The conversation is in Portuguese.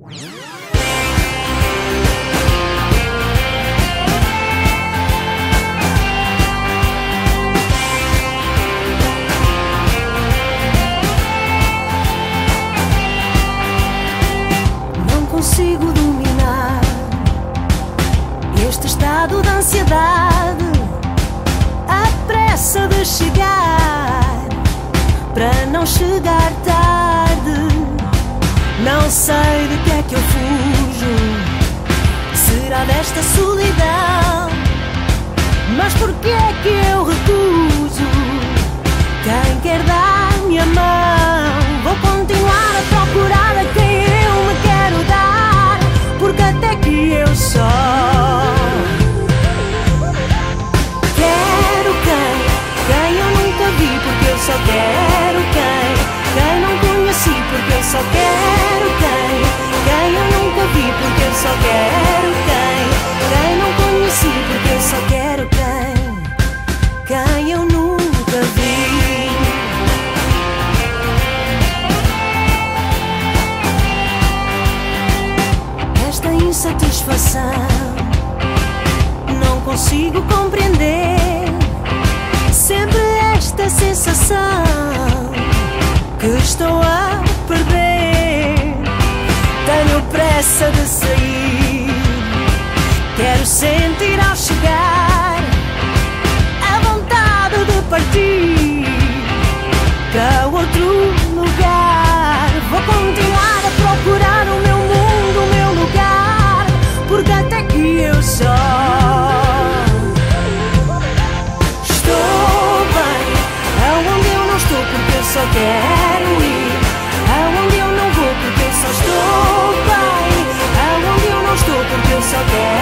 Não consigo dominar este estado de ansiedade, a pressa de chegar para não chegar tarde. Não sei de que é que eu fujo, será desta solidão? Mas por que é que eu recuso? Esta insatisfação. Não consigo compreender sempre esta sensação que estou a perder. Tenho pressa de sair, quero sentir ao chegar a vontade de partir para outro eu